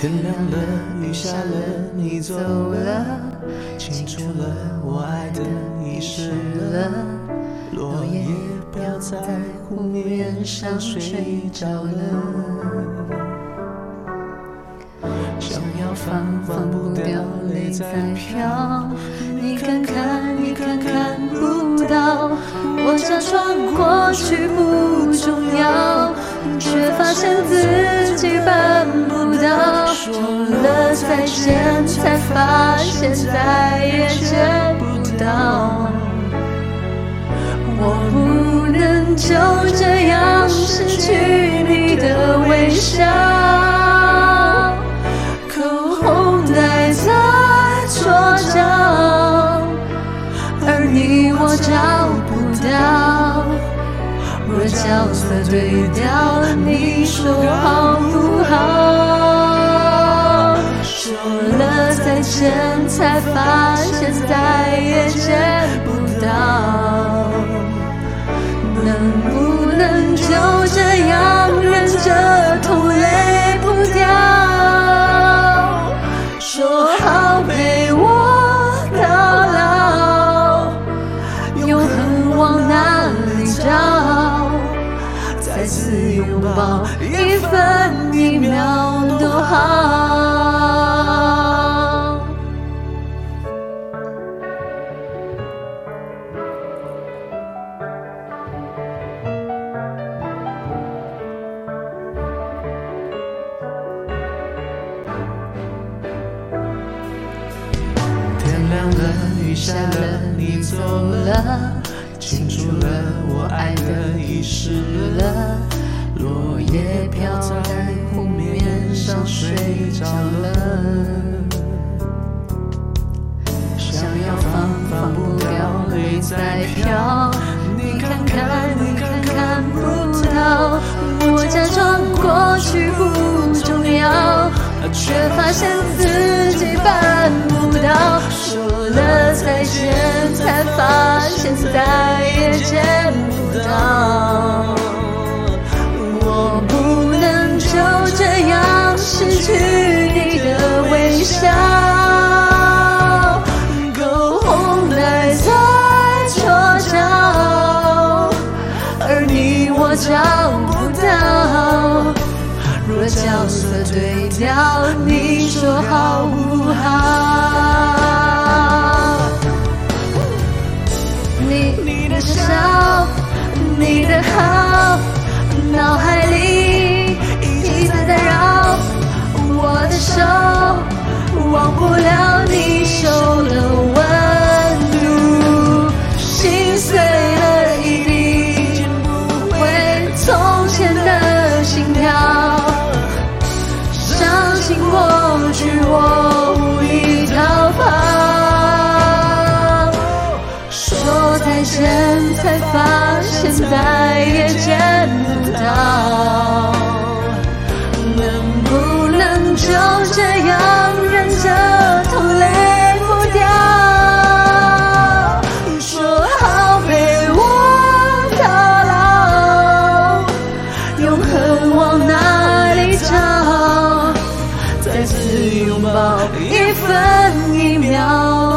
天亮了，雨下了，你走了，清楚了，我爱的遗失了，落叶飘在湖面上睡着了，想要放放不掉，泪在飘，你看看，你看看不到，我假装过去不重要，说了再见，才发现再也见不到。我不能就这样失去你的微笑，口红戴在桌角，而你我找不到。若角色对调，你说好不好？说了再见，才发现再也见不到。能不能就这样忍着痛泪不掉？说好陪我到老，永恒往哪里找？再次拥抱，一分一秒都好。亮了，雨下了，你走了，清楚了，我爱的遗失了，落叶飘在湖面上睡着了，想要放放不掉，泪在飘，你看看，你看看不到，我假装过去不重要，却发现自才发现再也见不到。我不能就这样失去你的微笑，口红戴在桌角，而你我找不到。若角色对调，你说好不好？经过一分一秒。